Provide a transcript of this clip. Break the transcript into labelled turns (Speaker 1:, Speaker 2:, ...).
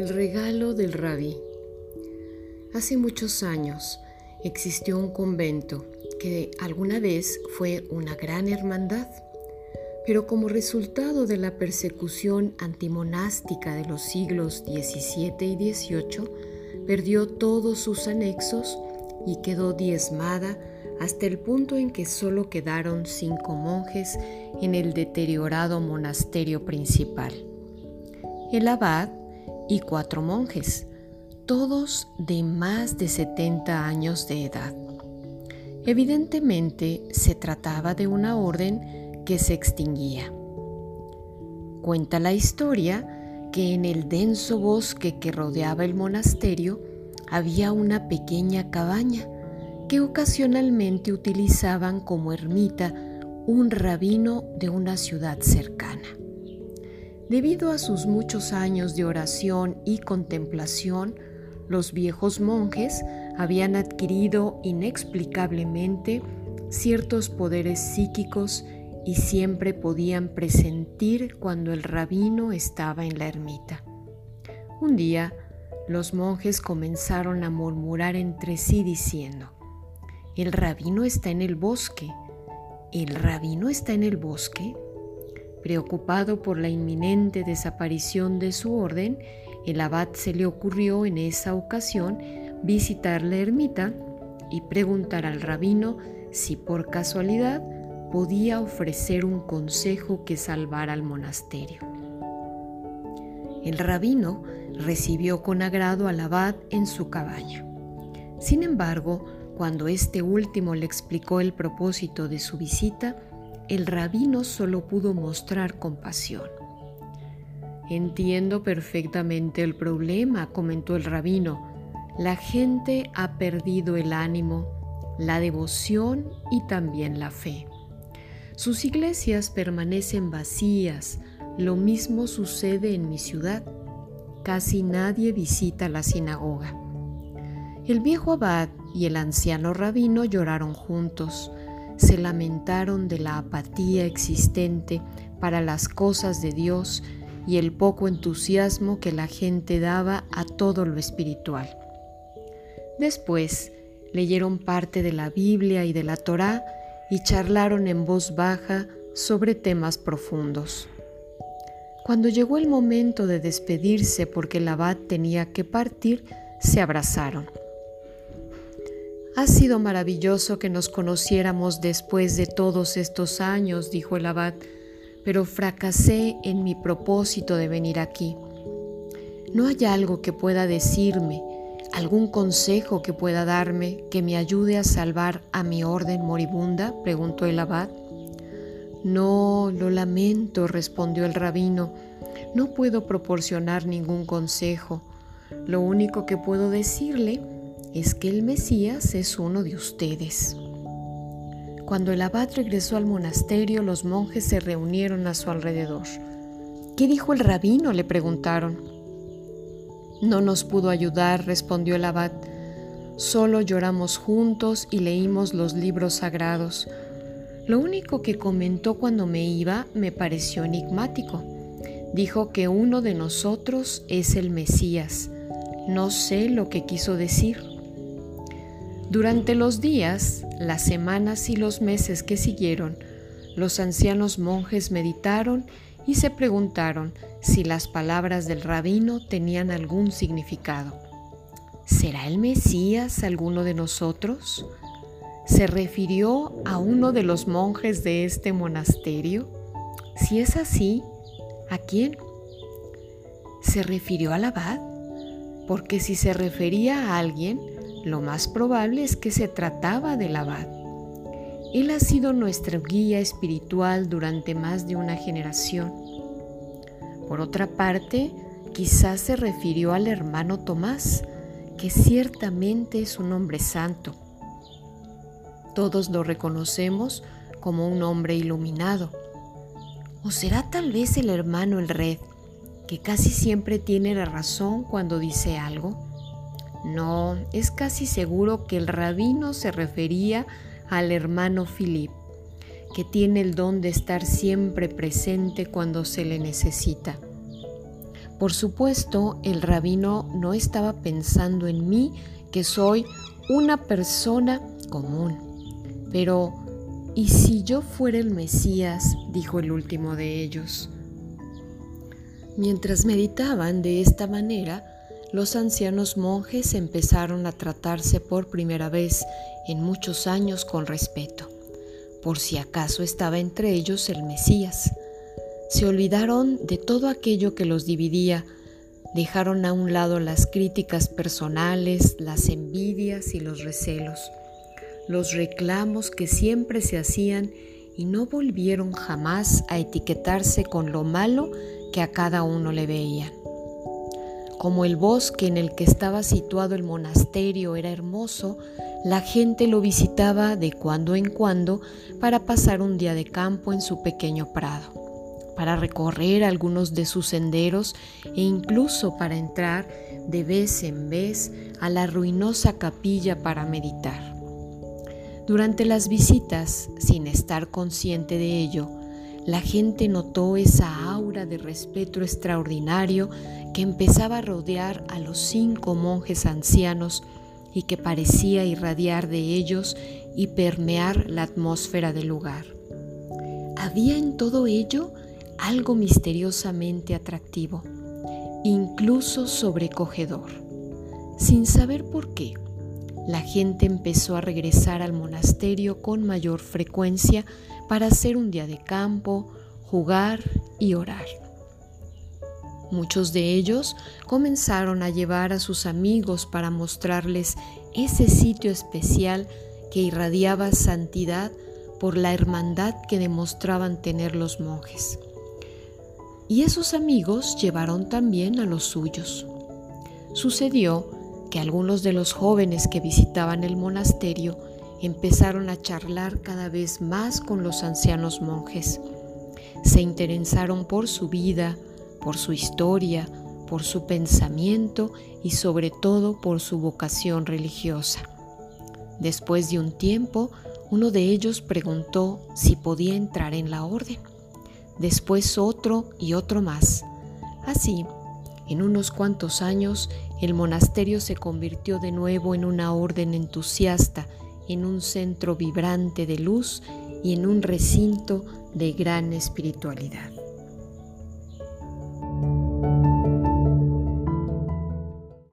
Speaker 1: El regalo del rabí. Hace muchos años existió un convento que alguna vez fue una gran hermandad, pero como resultado de la persecución antimonástica de los siglos XVII y XVIII, perdió todos sus anexos y quedó diezmada hasta el punto en que solo quedaron cinco monjes en el deteriorado monasterio principal. El abad y cuatro monjes, todos de más de 70 años de edad. Evidentemente se trataba de una orden que se extinguía. Cuenta la historia que en el denso bosque que rodeaba el monasterio había una pequeña cabaña que ocasionalmente utilizaban como ermita un rabino de una ciudad cercana. Debido a sus muchos años de oración y contemplación, los viejos monjes habían adquirido inexplicablemente ciertos poderes psíquicos y siempre podían presentir cuando el rabino estaba en la ermita. Un día, los monjes comenzaron a murmurar entre sí diciendo, el rabino está en el bosque, el rabino está en el bosque. Preocupado por la inminente desaparición de su orden, el abad se le ocurrió en esa ocasión visitar la ermita y preguntar al rabino si por casualidad podía ofrecer un consejo que salvara al monasterio. El rabino recibió con agrado al abad en su cabaña. Sin embargo, cuando este último le explicó el propósito de su visita, el rabino solo pudo mostrar compasión. Entiendo perfectamente el problema, comentó el rabino. La gente ha perdido el ánimo, la devoción y también la fe. Sus iglesias permanecen vacías, lo mismo sucede en mi ciudad. Casi nadie visita la sinagoga. El viejo abad y el anciano rabino lloraron juntos se lamentaron de la apatía existente para las cosas de Dios y el poco entusiasmo que la gente daba a todo lo espiritual. Después leyeron parte de la Biblia y de la Torá y charlaron en voz baja sobre temas profundos. Cuando llegó el momento de despedirse porque el abad tenía que partir, se abrazaron. Ha sido maravilloso que nos conociéramos después de todos estos años, dijo el abad, pero fracasé en mi propósito de venir aquí. ¿No hay algo que pueda decirme, algún consejo que pueda darme que me ayude a salvar a mi orden moribunda? preguntó el abad. No, lo lamento, respondió el rabino. No puedo proporcionar ningún consejo. Lo único que puedo decirle es que el Mesías es uno de ustedes. Cuando el abad regresó al monasterio, los monjes se reunieron a su alrededor. ¿Qué dijo el rabino? le preguntaron. No nos pudo ayudar, respondió el abad. Solo lloramos juntos y leímos los libros sagrados. Lo único que comentó cuando me iba me pareció enigmático. Dijo que uno de nosotros es el Mesías. No sé lo que quiso decir. Durante los días, las semanas y los meses que siguieron, los ancianos monjes meditaron y se preguntaron si las palabras del rabino tenían algún significado. ¿Será el Mesías alguno de nosotros? ¿Se refirió a uno de los monjes de este monasterio? Si es así, ¿a quién? ¿Se refirió al abad? Porque si se refería a alguien, lo más probable es que se trataba del abad. Él ha sido nuestra guía espiritual durante más de una generación. Por otra parte, quizás se refirió al hermano Tomás, que ciertamente es un hombre santo. Todos lo reconocemos como un hombre iluminado. ¿O será tal vez el hermano el red, que casi siempre tiene la razón cuando dice algo? No, es casi seguro que el rabino se refería al hermano Philip, que tiene el don de estar siempre presente cuando se le necesita. Por supuesto, el rabino no estaba pensando en mí, que soy una persona común. Pero, ¿y si yo fuera el Mesías? dijo el último de ellos. Mientras meditaban de esta manera, los ancianos monjes empezaron a tratarse por primera vez en muchos años con respeto, por si acaso estaba entre ellos el Mesías. Se olvidaron de todo aquello que los dividía, dejaron a un lado las críticas personales, las envidias y los recelos, los reclamos que siempre se hacían y no volvieron jamás a etiquetarse con lo malo que a cada uno le veían. Como el bosque en el que estaba situado el monasterio era hermoso, la gente lo visitaba de cuando en cuando para pasar un día de campo en su pequeño prado para recorrer algunos de sus senderos e incluso para entrar de vez en vez a la ruinosa capilla para meditar. Durante las visitas, sin estar consciente de ello, la gente notó esa aura de respeto extraordinario que empezaba a rodear a los cinco monjes ancianos y que parecía irradiar de ellos y permear la atmósfera del lugar. Había en todo ello algo misteriosamente atractivo, incluso sobrecogedor. Sin saber por qué, la gente empezó a regresar al monasterio con mayor frecuencia para hacer un día de campo, jugar y orar. Muchos de ellos comenzaron a llevar a sus amigos para mostrarles ese sitio especial que irradiaba santidad por la hermandad que demostraban tener los monjes y esos amigos llevaron también a los suyos. Sucedió que algunos de los jóvenes que visitaban el monasterio empezaron a charlar cada vez más con los ancianos monjes. Se interesaron por su vida, por su historia, por su pensamiento y sobre todo por su vocación religiosa. Después de un tiempo, uno de ellos preguntó si podía entrar en la orden después otro y otro más. Así, en unos cuantos años, el monasterio se convirtió de nuevo en una orden entusiasta, en un centro vibrante de luz y en un recinto de gran espiritualidad.